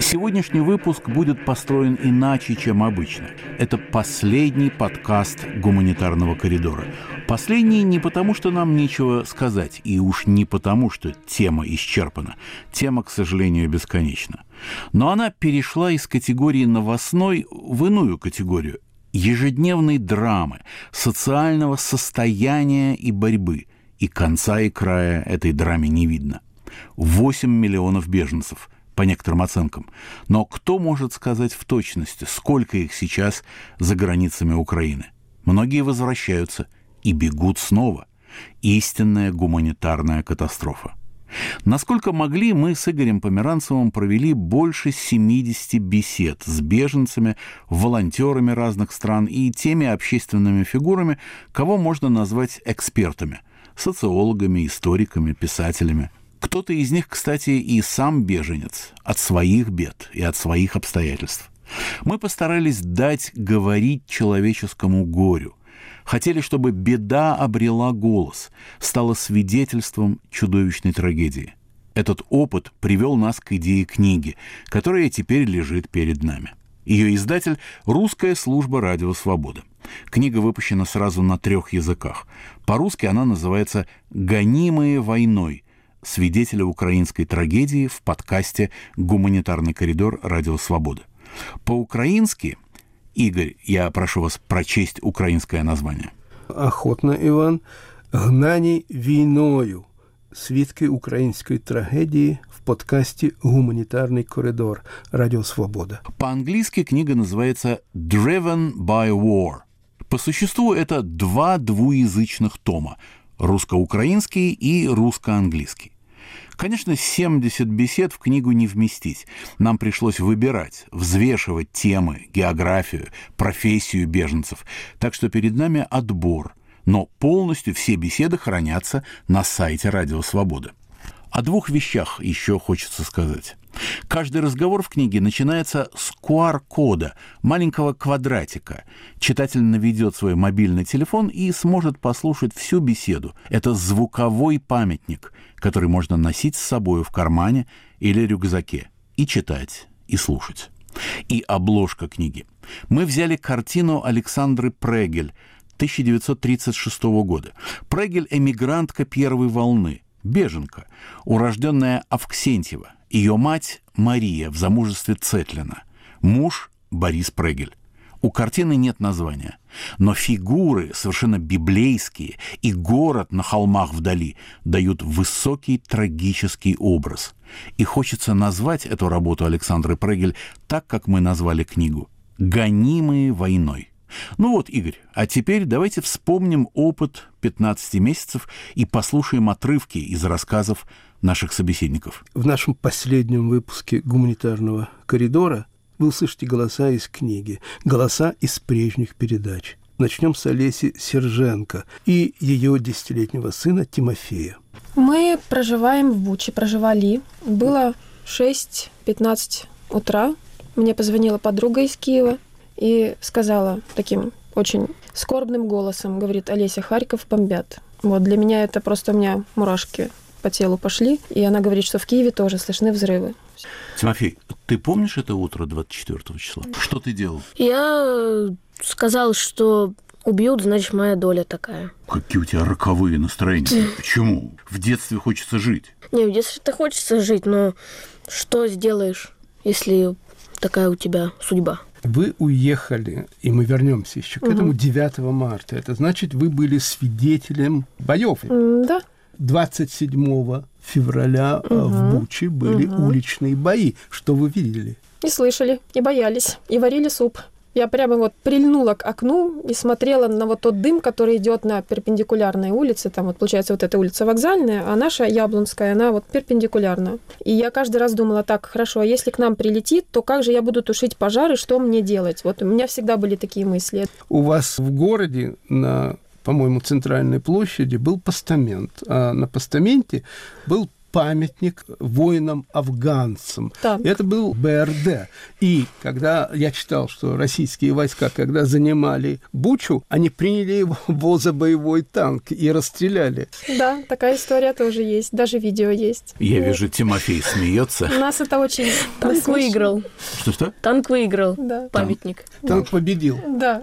Сегодняшний выпуск будет построен иначе, чем обычно. Это последний подкаст гуманитарного коридора. Последний не потому, что нам нечего сказать, и уж не потому, что тема исчерпана. Тема, к сожалению, бесконечна. Но она перешла из категории новостной в иную категорию ежедневной драмы, социального состояния и борьбы. И конца и края этой драме не видно. 8 миллионов беженцев – по некоторым оценкам. Но кто может сказать в точности, сколько их сейчас за границами Украины? Многие возвращаются и бегут снова. Истинная гуманитарная катастрофа. Насколько могли, мы с Игорем Померанцевым провели больше 70 бесед с беженцами, волонтерами разных стран и теми общественными фигурами, кого можно назвать экспертами – социологами, историками, писателями – кто-то из них, кстати, и сам беженец от своих бед и от своих обстоятельств. Мы постарались дать говорить человеческому горю. Хотели, чтобы беда обрела голос, стала свидетельством чудовищной трагедии. Этот опыт привел нас к идее книги, которая теперь лежит перед нами. Ее издатель – русская служба «Радио Свобода». Книга выпущена сразу на трех языках. По-русски она называется «Гонимые войной свидетеля украинской трагедии в подкасте «Гуманитарный коридор. Радио Свобода». По-украински, Игорь, я прошу вас прочесть украинское название. Охотно, Иван. «Гнані війною. Свідки української трагедії в подкасте «Гуманитарный коридор. Радио Свобода». По-английски книга называется «Driven by War». По существу это два двуязычных тома – русско-украинский и русско-английский. Конечно, 70 бесед в книгу не вместить. Нам пришлось выбирать, взвешивать темы, географию, профессию беженцев. Так что перед нами отбор. Но полностью все беседы хранятся на сайте «Радио Свобода». О двух вещах еще хочется сказать. Каждый разговор в книге начинается с QR-кода, маленького квадратика. Читатель наведет свой мобильный телефон и сможет послушать всю беседу. Это звуковой памятник, который можно носить с собой в кармане или рюкзаке. И читать, и слушать. И обложка книги. Мы взяли картину Александры Прегель 1936 года. Прегель – эмигрантка первой волны, беженка, урожденная Авксентьева, ее мать Мария в замужестве Цетлина, муж Борис Прегель. У картины нет названия, но фигуры совершенно библейские и город на холмах вдали дают высокий трагический образ. И хочется назвать эту работу Александры Прегель так, как мы назвали книгу «Гонимые войной». Ну вот, Игорь, а теперь давайте вспомним опыт 15 месяцев и послушаем отрывки из рассказов наших собеседников. В нашем последнем выпуске «Гуманитарного коридора» вы услышите голоса из книги, голоса из прежних передач. Начнем с Олеси Серженко и ее десятилетнего сына Тимофея. Мы проживаем в Буче, проживали. Было 6-15 утра. Мне позвонила подруга из Киева и сказала таким очень скорбным голосом, говорит, Олеся, Харьков бомбят. Вот для меня это просто у меня мурашки по телу пошли. И она говорит, что в Киеве тоже слышны взрывы. Тимофей, ты помнишь это утро 24 числа? Что ты делал? Я сказал, что убьют, значит, моя доля такая. Какие у тебя роковые настроения. Почему? В детстве хочется жить. Не, в детстве-то хочется жить, но что сделаешь, если такая у тебя судьба? Вы уехали, и мы вернемся еще к угу. этому 9 марта. Это значит, вы были свидетелем боев. Да. 27 февраля угу. в Буче были угу. уличные бои. Что вы видели? И слышали, и боялись, и варили суп. Я прямо вот прильнула к окну и смотрела на вот тот дым, который идет на перпендикулярной улице. Там вот получается вот эта улица вокзальная, а наша Яблонская, она вот перпендикулярна. И я каждый раз думала, так, хорошо, а если к нам прилетит, то как же я буду тушить пожары, что мне делать? Вот у меня всегда были такие мысли. У вас в городе на по-моему, центральной площади был постамент, а на постаменте был памятник воинам-афганцам. Это был БРД. И когда я читал, что российские войска, когда занимали Бучу, они приняли его за боевой танк и расстреляли. Да, такая история тоже есть. Даже видео есть. Я Вот. вижу, Тимофей смеется. У нас это очень... Танк выиграл. Что-что? Танк выиграл. Да. Памятник. Танк победил. Да.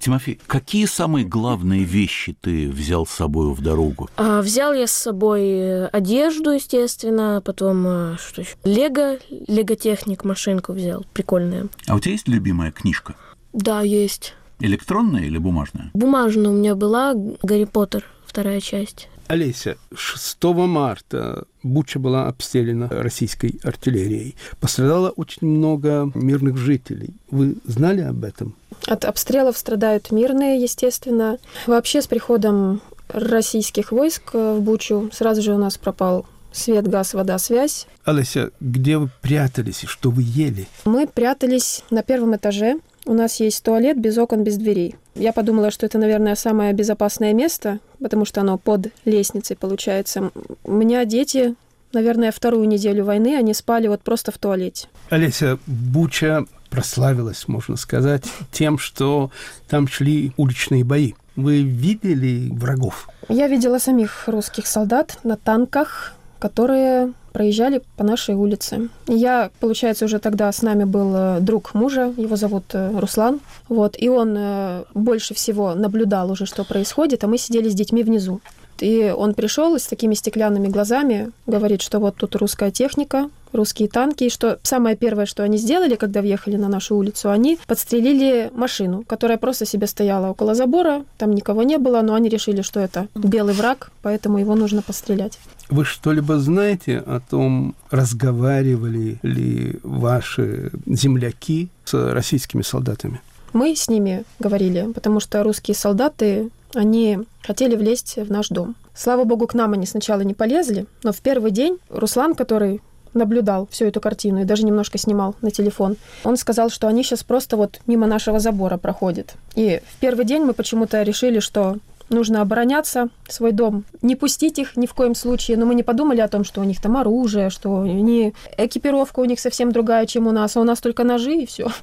Тимофей, какие самые главные вещи ты взял с собой в дорогу? А, взял я с собой э, одежду, естественно, потом а, что еще? Лего, лего-техник, машинку взял, прикольная. А у тебя есть любимая книжка? Да, есть. Электронная или бумажная? Бумажная у меня была Гарри Поттер, вторая часть. Олеся, 6 марта Буча была обстреляна российской артиллерией. Пострадало очень много мирных жителей. Вы знали об этом? От обстрелов страдают мирные, естественно. Вообще с приходом российских войск в Бучу сразу же у нас пропал свет, газ, вода, связь. Олеся, где вы прятались и что вы ели? Мы прятались на первом этаже. У нас есть туалет без окон, без дверей. Я подумала, что это, наверное, самое безопасное место, потому что оно под лестницей получается. У меня дети, наверное, вторую неделю войны, они спали вот просто в туалете. Олеся, Буча прославилась, можно сказать, тем, что там шли уличные бои. Вы видели врагов? Я видела самих русских солдат на танках, которые проезжали по нашей улице. Я, получается, уже тогда с нами был э, друг мужа, его зовут э, Руслан, вот, и он э, больше всего наблюдал уже, что происходит, а мы сидели с детьми внизу. И он пришел с такими стеклянными глазами, говорит, что вот тут русская техника, русские танки, и что самое первое, что они сделали, когда въехали на нашу улицу, они подстрелили машину, которая просто себе стояла около забора, там никого не было, но они решили, что это белый враг, поэтому его нужно пострелять. Вы что-либо знаете о том, разговаривали ли ваши земляки с российскими солдатами? Мы с ними говорили, потому что русские солдаты, они хотели влезть в наш дом. Слава богу, к нам они сначала не полезли, но в первый день Руслан, который наблюдал всю эту картину и даже немножко снимал на телефон, он сказал, что они сейчас просто вот мимо нашего забора проходят. И в первый день мы почему-то решили, что нужно обороняться, свой дом, не пустить их ни в коем случае, но мы не подумали о том, что у них там оружие, что они... экипировка у них совсем другая, чем у нас, а у нас только ножи и все.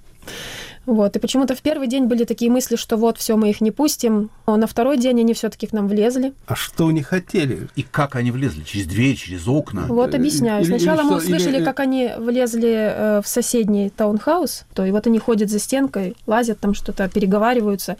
Вот. И почему-то в первый день были такие мысли, что вот, все, мы их не пустим. А на второй день они все-таки к нам влезли. А что они хотели? И как они влезли? Через дверь, через окна? Вот объясняю. или- или Сначала мы что, услышали, или- как они влезли э, в соседний таунхаус, то и вот они ходят за стенкой, лазят там что-то, переговариваются.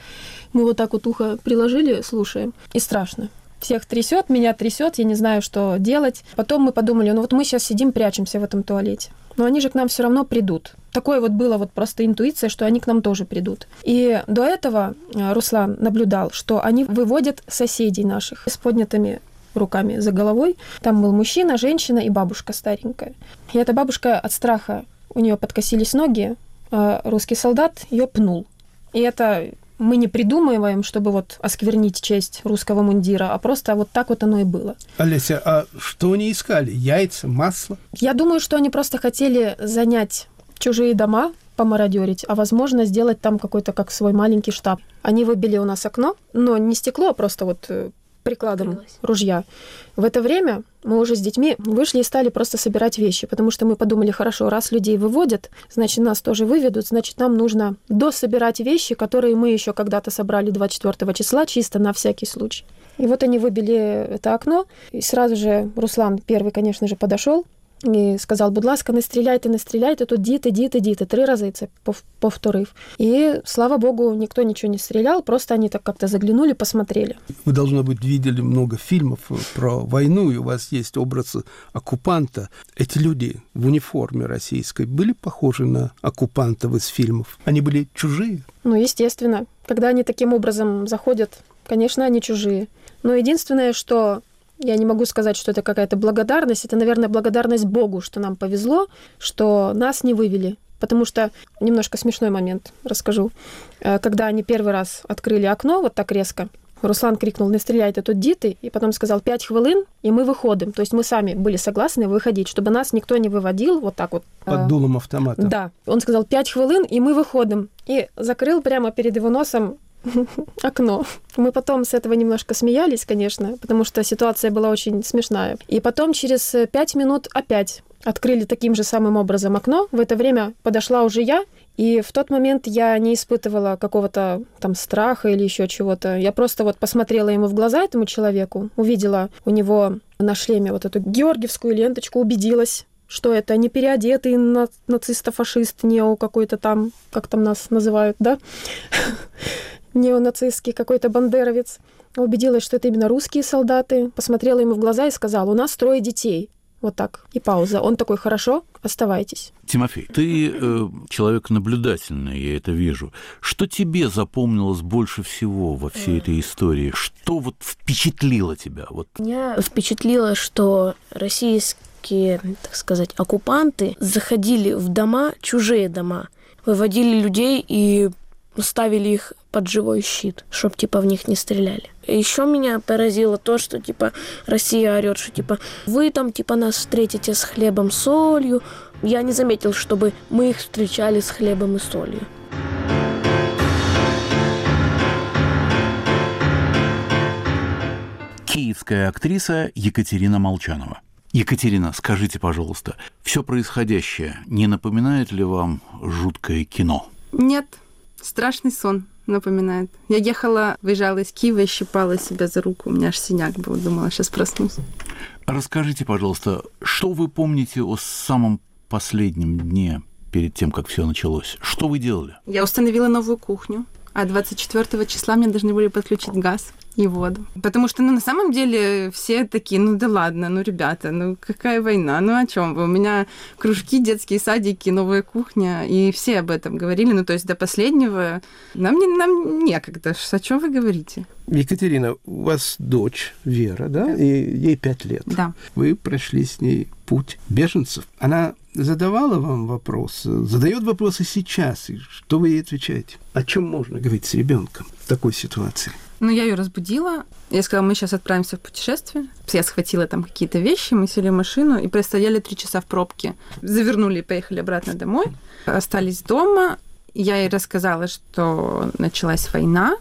Мы вот так вот ухо приложили, слушаем, и страшно. Всех трясет, меня трясет, я не знаю, что делать. Потом мы подумали, ну вот мы сейчас сидим, прячемся в этом туалете. Но они же к нам все равно придут. Такое вот было вот просто интуиция, что они к нам тоже придут. И до этого э, Руслан наблюдал, что они выводят соседей наших с поднятыми руками за головой. Там был мужчина, женщина и бабушка старенькая. И эта бабушка от страха, у нее подкосились ноги, а русский солдат ее пнул. И это мы не придумываем, чтобы вот осквернить честь русского мундира, а просто вот так вот оно и было. Олеся, а что они искали? Яйца, масло? Я думаю, что они просто хотели занять чужие дома, помародерить, а возможно сделать там какой-то как свой маленький штаб. Они выбили у нас окно, но не стекло, а просто вот э, прикладом ружья. В это время мы уже с детьми вышли и стали просто собирать вещи, потому что мы подумали, хорошо, раз людей выводят, значит, нас тоже выведут, значит, нам нужно дособирать вещи, которые мы еще когда-то собрали 24 числа, чисто на всякий случай. И вот они выбили это окно, и сразу же Руслан первый, конечно же, подошел і сказав, будь ласка, не стріляйте, не стріляйте, тут діти, діти, діти. Три рази це пов- повторив. І, слава богу, никто ничего не стрелял, просто они так как-то заглянули, посмотрели. Вы, должно быть, видели много фильмов про войну, и у вас есть образ оккупанта. Эти люди в униформе российской были похожи на оккупантов из фильмов? Они были чужие? Ну, естественно, когда они таким образом заходят, конечно, они чужие. Но единственное, что я не могу сказать, что это какая-то благодарность, это, наверное, благодарность Богу, что нам повезло, что нас не вывели. Потому что немножко смешной момент расскажу. Э, Когда они первый раз открыли окно вот так резко, Руслан крикнул, не стреляйте, тут діти, и потом сказал, пять хвилин, и мы выходим. То есть мы сами были согласны выходить, чтобы нас никто не выводил вот так вот. Под э, дулом автомата? Да. Он сказал, пять хвилин, и мы выходим. И закрыл прямо перед его носом окно. Мы потом с этого немножко смеялись, конечно, потому что ситуация была очень смешная. И потом через пять минут опять открыли таким же самым образом окно. В это время подошла уже я, и в тот момент я не испытывала какого-то там страха или еще чего-то. Я просто вот посмотрела ему в глаза, этому человеку, увидела у него на шлеме вот эту георгиевскую ленточку, убедилась, что это не переодетый на нацистофашист, нео какой-то там, как там нас называют, да? Неонацистский какой-то бандеровец. Убедилась, что это именно русские солдаты. Посмотрела ему в глаза и сказала, у нас трое детей. Вот так. И пауза. Он такой, хорошо, оставайтесь. Тимофей, ты э, человек наблюдательный, я это вижу. Что тебе запомнилось больше всего во всей этой истории? Что вот впечатлило тебя? Вот. Меня впечатлило, что российские, так сказать, оккупанты заходили в дома, чужие дома, выводили людей и ставили их под живой щит, чтобы типа в них не стреляли. Еще меня поразило то, что типа Россия орет, что типа вы там типа нас встретите с хлебом, солью. Я не заметил, чтобы мы их встречали с хлебом и солью. Киевская актриса Екатерина Молчанова. Екатерина, скажите, пожалуйста, все происходящее не напоминает ли вам жуткое кино? Нет, страшный сон напоминает. Я ехала, выезжала из Киева и щипала себя за руку. У меня аж синяк был. Думала, сейчас проснусь. Расскажите, пожалуйста, что вы помните о самом последнем дне перед тем, как все началось? Что вы делали? Я установила новую кухню, а 24 числа мне должны были подключить газ и воду. Потому что, ну, на самом деле, все такие, ну да ладно, ну, ребята, ну какая война, ну о чем вы? У меня кружки, детские садики, новая кухня, и все об этом говорили, ну, то есть до последнего нам, не, нам некогда, о чем вы говорите? Екатерина, у вас дочь Вера, да, и ей пять лет. Да. Вы прошли с ней путь беженцев. Она задавала вам вопросы, задает вопросы сейчас, и что вы ей отвечаете? О чем можно говорить с ребенком в такой ситуации? Ну, я ее разбудила. Я сказала, мы сейчас отправимся в путешествие. Я схватила там какие-то вещи, мы сели в машину и простояли три часа в пробке. Завернули и поехали обратно домой. Остались дома. Я ей рассказала, что началась война,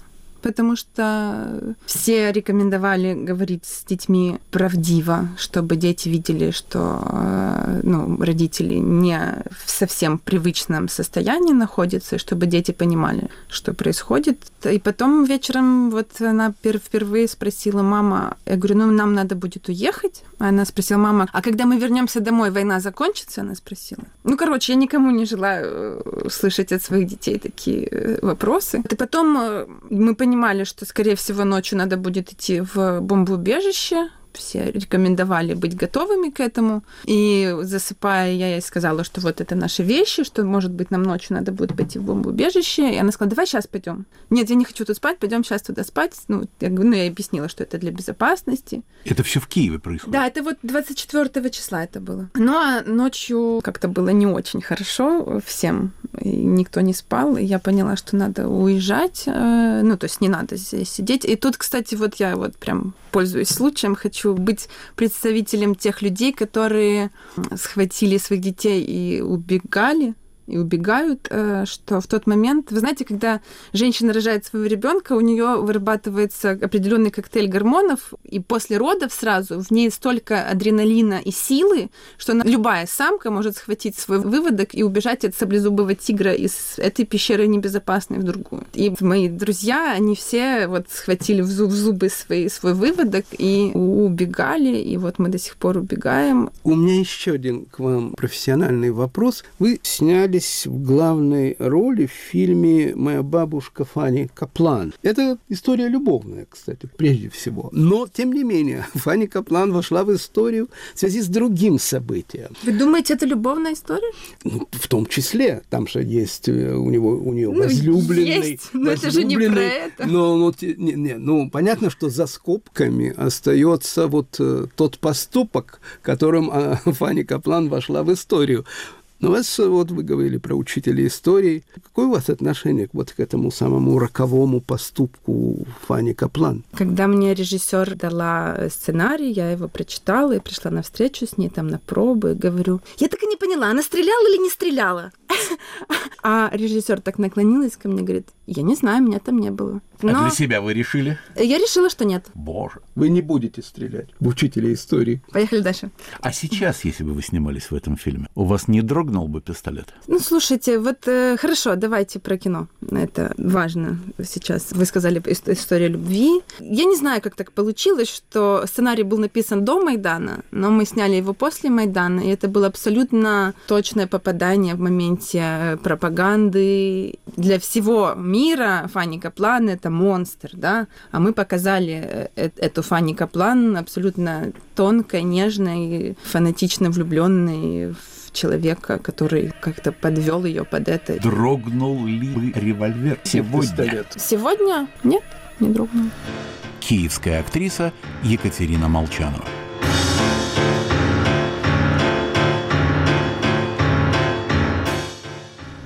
потому что все рекомендовали говорить с детьми правдиво, чтобы дети видели, что э, ну, родители не в совсем привычном состоянии находятся, чтобы дети понимали, что происходит. И потом вечером вот она впервые спросила, мама, я говорю, ну нам надо будет уехать. Она спросила, мама, а когда мы вернемся домой, война закончится? Она спросила. Ну, короче, я никому не желаю э, слышать от своих детей такие э, вопросы. И потом мы понимаем, понимали, что, скорее всего, ночью надо будет идти в бомбоубежище, все рекомендовали быть готовыми к этому. И засыпая, я ей сказала, что вот это наши вещи, что, может быть, нам ночью надо будет пойти в бомбоубежище. И она сказала, давай сейчас пойдем. Нет, я не хочу тут спать, пойдем сейчас туда спать. Ну, я, ну, я объяснила, что это для безопасности. Это все в Киеве происходит? Да, это вот 24 числа это было. Ну, а ночью как-то было не очень хорошо всем. И никто не спал, и я поняла, что надо уезжать. Э, ну, то есть не надо здесь сидеть. И тут, кстати, вот я вот прям пользуясь случаем, хочу быть представителем тех людей, которые схватили своих детей и убегали и убегают, э, что в тот момент, вы знаете, когда женщина рожает своего ребенка, у нее вырабатывается определенный коктейль гормонов, и после родов сразу в ней столько адреналина и силы, что она, любая самка может схватить свой выводок и убежать от саблезубого тигра из этой пещеры небезопасной в другую. И мои друзья, они все вот схватили в, зуб, в зубы свои, свой выводок и убегали, и вот мы до сих пор убегаем. У меня еще один к вам профессиональный вопрос. Вы сняли снялись в главной роли в фильме «Моя бабушка Фанни Каплан». Это история любовная, кстати, прежде всего. Но, тем не менее, Фанни Каплан вошла в историю в связи с другим событием. Вы думаете, это любовная история? Ну, в том числе. Там же есть э, у него у нее ну, возлюбленный. Есть, но это же не про это. Но, но не, не, ну, понятно, что за скобками остается вот э, тот поступок, которым а, Фанни Каплан вошла в историю. Но вас, вот вы говорили про учителя истории. Какое у вас отношение вот к этому самому роковому поступку Фани Каплан? Когда мне режиссер дала сценарий, я его прочитала и пришла на встречу с ней там на пробы говорю, я так и не поняла, она стреляла или не стреляла? А режиссер так наклонилась ко мне, говорит, я не знаю, меня там не было. А для себя вы решили? Я решила, что нет. Боже. Вы не будете стрелять в учителя истории. Поехали дальше. А сейчас, если бы вы снимались в этом фильме, у вас не дрогнул бы пистолет? Ну, слушайте, вот э, хорошо, давайте про кино. Это важно сейчас. Вы сказали ис- история любви. Я не знаю, как так получилось, что сценарий был написан до Майдана, но мы сняли его после Майдана, и это было абсолютно точное попадание в моменте э, пропаганды. Для всего мира Фанни Каплан — это монстр, да? А мы показали э, э- эту Фанни Каплан абсолютно тонкой, нежной, фанатично влюбленной в человека, который как-то подвел ее под это. Дрогнул ли бы револьвер сегодня? Пистолет. Сегодня нет, не дрогнул. Киевская актриса Екатерина Молчанова.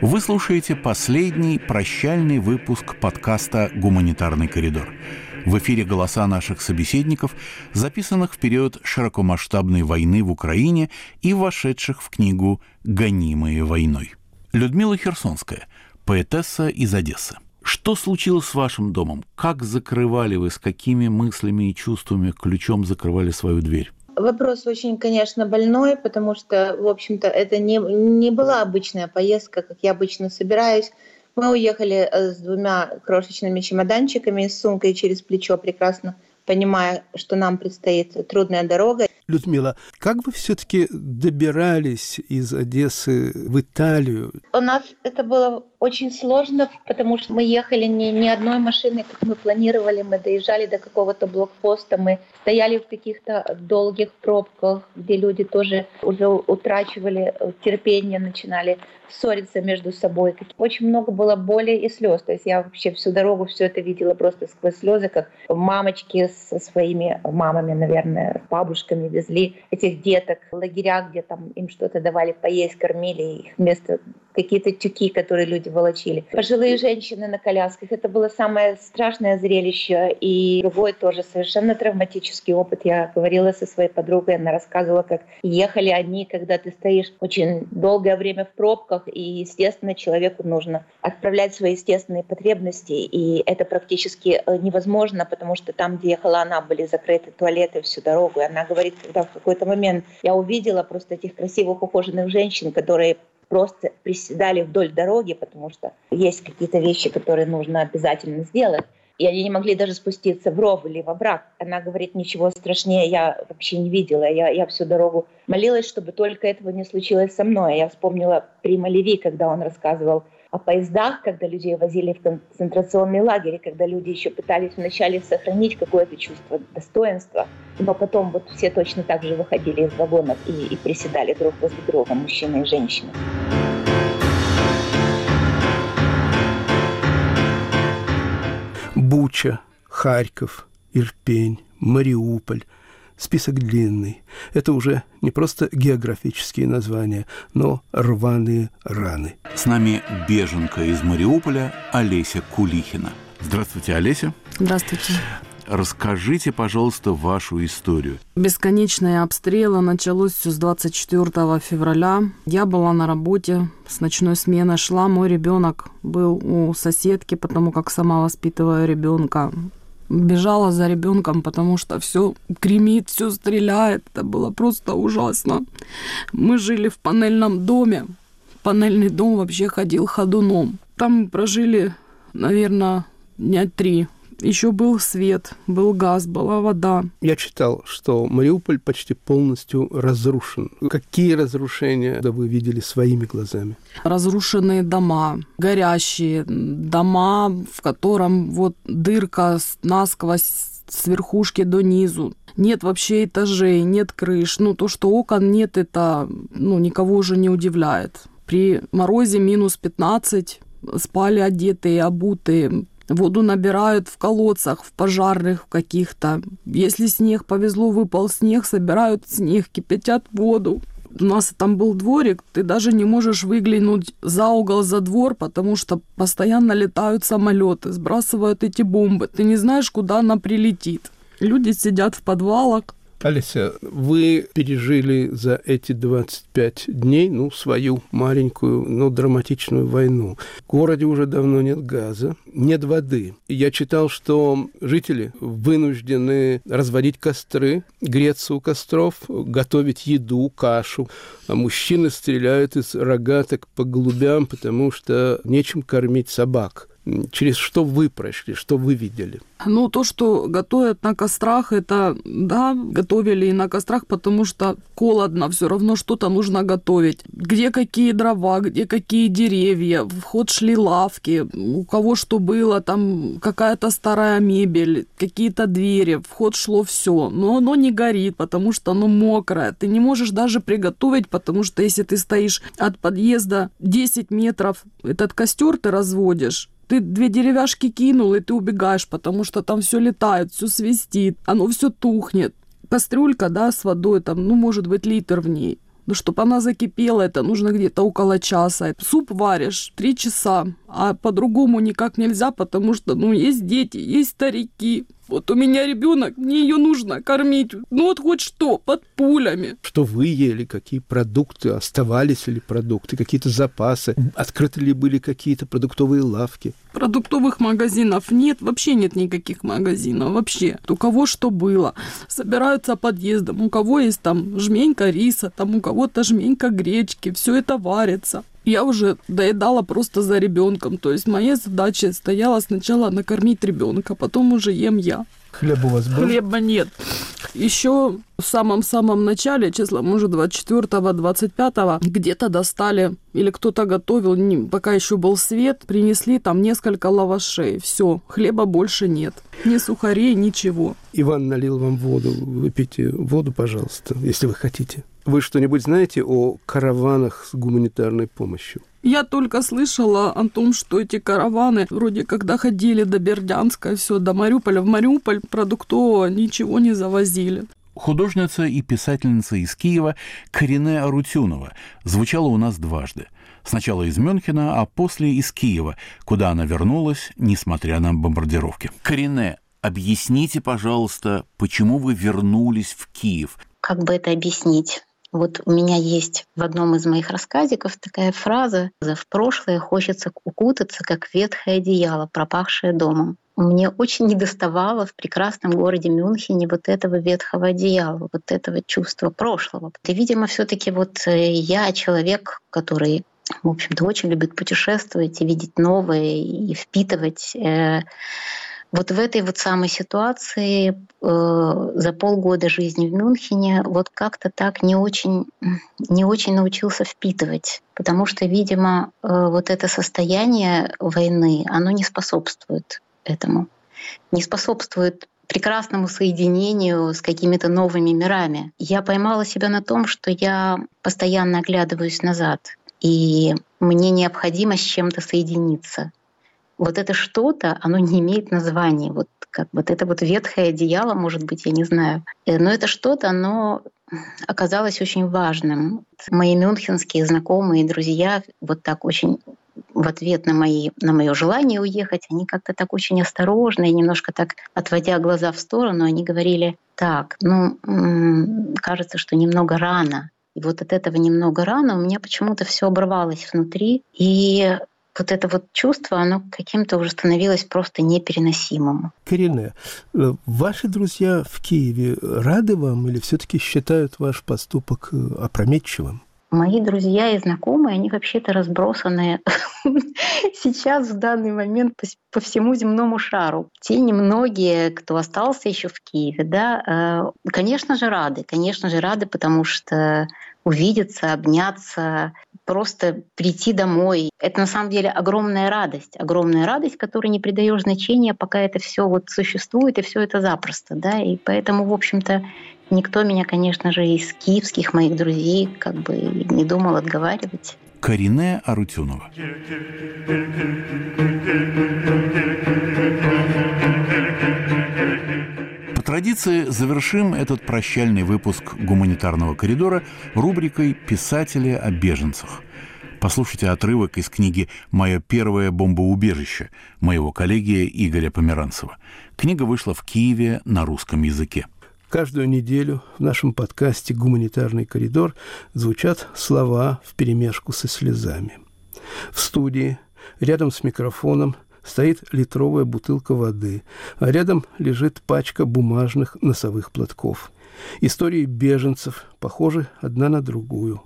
Вы слушаете последний прощальный выпуск подкаста «Гуманитарный коридор». В эфире голоса наших собеседников, записанных в период широкомасштабной войны в Украине и вошедших в книгу «Гонимые войной». Людмила Херсонская, поэтесса из Одессы. Что случилось с вашим домом? Как закрывали вы, с какими мыслями и чувствами ключом закрывали свою дверь? Вопрос очень, конечно, больной, потому что, в общем-то, это не, не была обычная поездка, как я обычно собираюсь. Мы уехали э, с двумя крошечными чемоданчиками, с сумкой через плечо, прекрасно понимая, что нам предстоит трудная дорога. Людмила, как вы все-таки добирались из Одессы в Италию? У нас это было очень сложно, потому что мы ехали не, не одной машиной, как мы планировали. Мы доезжали до какого-то блокпоста, мы стояли в каких-то долгих пробках, где люди тоже уже утрачивали терпение, начинали ссориться между собой. Очень много было боли и слез. То есть я вообще всю дорогу все это видела просто сквозь слезы, как мамочки со своими мамами, наверное, бабушками везли этих деток в лагеря, где там им что-то давали поесть, кормили их вместо какие-то тюки, которые люди волочили. Пожилые женщины на колясках. Это было самое страшное зрелище. И другой тоже совершенно травматический опыт. Я говорила со своей подругой, она рассказывала, как ехали они, когда ты стоишь очень долгое время в пробках, и, естественно, человеку нужно отправлять свои естественные потребности. И это практически невозможно, потому что там, где ехала она, были закрыты туалеты всю дорогу. И она говорит, когда в какой-то момент я увидела просто этих красивых ухоженных женщин, которые просто приседали вдоль дороги, потому что есть какие-то вещи, которые нужно обязательно сделать. И они не могли даже спуститься в ров или во враг. Она говорит, ничего страшнее я вообще не видела. Я, я всю дорогу молилась, чтобы только этого не случилось со мной. Я вспомнила Прима Леви, когда он рассказывал о поездах, когда людей возили в концентрационные лагеря, когда люди еще пытались вначале сохранить какое-то чувство достоинства, но потом вот все точно так же выходили из вагонов и, и приседали друг возле друга, мужчины и женщины. Буча, Харьков, Ирпень, Мариуполь. Список длинный. Это уже не просто географические названия, но рваные раны. С нами беженка из Мариуполя Олеся Кулихина. Здравствуйте, Олеся. Здравствуйте. Расскажите, пожалуйста, вашу историю. Бесконечные обстрелы началось все с 24 февраля. Я была на работе, с ночной смены шла. Мой ребенок был у соседки, потому как сама воспитываю ребенка. Бежала за ребенком, потому что все гремит, все стреляет. Это было просто ужасно. Мы жили в панельном доме. Панельный дом вообще ходил ходуном. Там прожили, наверное, дня три. Еще был свет, был газ, была вода. Я читал, что Мариуполь почти полностью разрушен. Какие разрушения да вы видели своими глазами? Разрушенные дома, горящие дома, в котором вот дырка насквозь с верхушки до низу. нет вообще этажей, нет крыш. Ну, то, что окон нет, это ну, никого уже не удивляет. При морозе минус 15 спали одетые, обутые, Воду набирают в колодцах, в пожарных каких-то. Если снег повезло, выпал снег, собирают снег, кипятят воду. У нас там был дворик, ты даже не можешь выглянуть за угол, за двор, потому что постоянно летают самолеты, сбрасывают эти бомбы. Ты не знаешь, куда она прилетит. Люди сидят в подвалах, Алися, вы пережили за эти 25 дней, ну, свою маленькую, но драматичную войну. В городе уже давно нет газа, нет воды. Я читал, что жители вынуждены разводить костры, греться у костров, готовить еду, кашу. А мужчины стреляют из рогаток по голубям, потому что нечем кормить собак через что вы прошли, что вы видели? Ну, то, что готовят на кострах, это, да, готовили и на кострах, потому что холодно, все равно что-то нужно готовить. Где какие дрова, где какие деревья, в ход шли лавки, у кого что было, там какая-то старая мебель, какие-то двери, в ход шло все. Но оно не горит, потому что оно мокрое. Ты не можешь даже приготовить, потому что если ты стоишь от подъезда 10 метров, этот костер ты разводишь, ты две деревяшки кинул, и ты убегаешь, потому что там все летает, все свистит, оно все тухнет. Кастрюлька, да, с водой, там, ну, может быть, литр в ней. Но чтобы она закипела, это нужно где-то около часа. Суп варишь три часа, а по-другому никак нельзя, потому что, ну, есть дети, есть старики, вот у меня ребенок, мне ее нужно кормить. Ну вот хоть что, под пулями. Что вы ели, какие продукты, оставались ли продукты, какие-то запасы, открыты ли были какие-то продуктовые лавки? Продуктовых магазинов нет, вообще нет никаких магазинов, вообще. У кого что было. Собираются подъездом, у кого есть там жменька риса, там у кого-то жменька гречки, все это варится я уже доедала просто за ребенком. То есть моя задача стояла сначала накормить ребенка, потом уже ем я. Хлеб у вас был? Хлеба нет. Еще в самом-самом начале, числа, может, 24-го, 25-го, где-то достали, или кто-то готовил, не, пока еще был свет, принесли там несколько лавашей. Все, хлеба больше нет. Ни сухарей, ничего. Иван налил вам воду. Выпейте воду, пожалуйста, если вы хотите. Вы что-нибудь знаете о караванах с гуманитарной помощью? Я только слышала о том, что эти караваны вроде когда ходили до Бердянска, все до Мариуполя. В Мариуполь продуктового ничего не завозили. Художница и писательница из Киева Корене Арутюнова звучала у нас дважды. Сначала из Мюнхена, а после из Киева, куда она вернулась, несмотря на бомбардировки. Корене, объясните, пожалуйста, почему вы вернулись в Киев? Как бы это объяснить? Вот у меня есть в одном из моих рассказиков такая фраза «В прошлое хочется укутаться, как ветхое одеяло, пропахшее домом». Мне очень недоставало в прекрасном городе Мюнхене вот этого ветхого одеяла, вот этого чувства прошлого. И, видимо, все таки вот э, я человек, который в общем-то, очень любит путешествовать и видеть новое, и впитывать э, вот в этой вот самой ситуации э, за полгода жизни в Мюнхене вот как-то так не очень, не очень научился впитывать, потому что, видимо, вот это состояние войны, оно не способствует этому, не способствует прекрасному соединению с какими-то новыми мирами. Я поймала себя на том, что я постоянно оглядываюсь назад, и мне необходимо с чем-то соединиться — вот это что-то, оно не имеет названия. Вот как вот это вот ветхое одеяло, может быть, я не знаю. Э, но это что-то, оно оказалось очень важным. Мои мюнхенские знакомые и друзья вот так очень в ответ на, мои, на мое желание уехать, они как-то так очень осторожно и немножко так, отводя глаза в сторону, они говорили, так, ну, кажется, что немного рано. И вот от этого немного рано у меня почему-то все оборвалось внутри. И вот это вот чувство, оно каким-то уже становилось просто непереносимым. Кирине, э, ваши друзья в Киеве рады вам или все-таки считают ваш поступок э, опрометчивым? Мои друзья и знакомые, они вообще-то разбросаны сейчас в данный момент по всему земному шару. Те немногие, кто остался еще в Киеве, да, э, конечно же рады, конечно же рады, потому что увидеться, обняться, просто прийти домой. Это на самом деле огромная радость, огромная радость, которой не придаешь значения, пока это все вот существует и все это запросто, да. И поэтому, в общем-то, никто меня, конечно же, из киевских моих друзей как бы не думал отговаривать. Карине Арутюнова. По традиции завершим этот прощальный выпуск гуманитарного коридора рубрикой «Писатели о беженцах». Послушайте отрывок из книги «Мое первое бомбоубежище» моего коллеги Игоря Померанцева. Книга вышла в Киеве на русском языке. Каждую неделю в нашем подкасте «Гуманитарный коридор» звучат слова вперемешку со слезами. В студии, рядом с микрофоном, стоит литровая бутылка воды, а рядом лежит пачка бумажных носовых платков. Истории беженцев похожи одна на другую.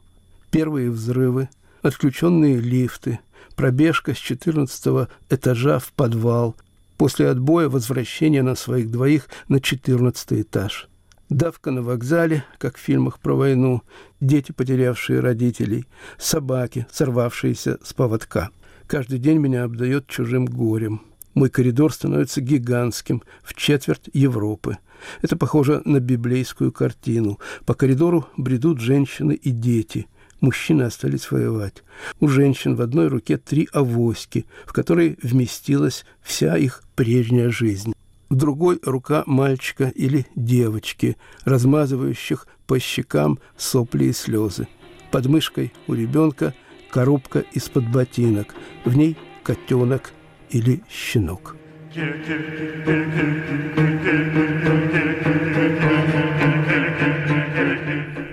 Первые взрывы, отключенные лифты, пробежка с 14 этажа в подвал, после отбоя возвращение на своих двоих на 14 этаж – Давка на вокзале, как в фильмах про войну, дети, потерявшие родителей, собаки, сорвавшиеся с поводка. Каждый день меня обдает чужим горем. Мой коридор становится гигантским, в четверть Европы. Это похоже на библейскую картину. По коридору бредут женщины и дети. Мужчины остались воевать. У женщин в одной руке три авоськи, в которые вместилась вся их прежняя жизнь в другой рука мальчика или девочки, размазывающих по щекам сопли и слезы. Под мышкой у ребенка коробка из-под ботинок, в ней котенок или щенок.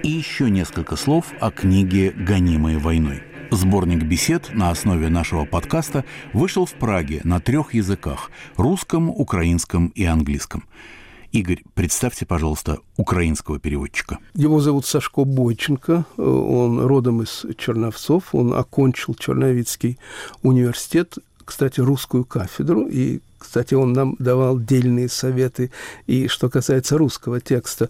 И еще несколько слов о книге «Гонимые войной». Сборник бесед на основе нашего подкаста вышел в Праге на трех языках – русском, украинском и английском. Игорь, представьте, пожалуйста, украинского переводчика. Его зовут Сашко Бойченко, он родом из Черновцов, он окончил Черновицкий университет, кстати, русскую кафедру, и, кстати, он нам давал дельные советы, и что касается русского текста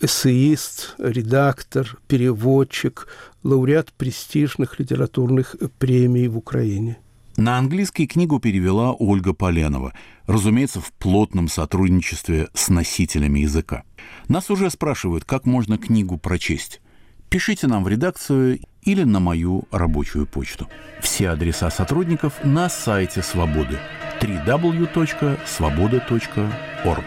эссеист, редактор, переводчик, лауреат престижных литературных премий в Украине. На английский книгу перевела Ольга Поленова, разумеется, в плотном сотрудничестве с носителями языка. Нас уже спрашивают, как можно книгу прочесть. Пишите нам в редакцию или на мою рабочую почту. Все адреса сотрудников на сайте Свободы www.svoboda.org.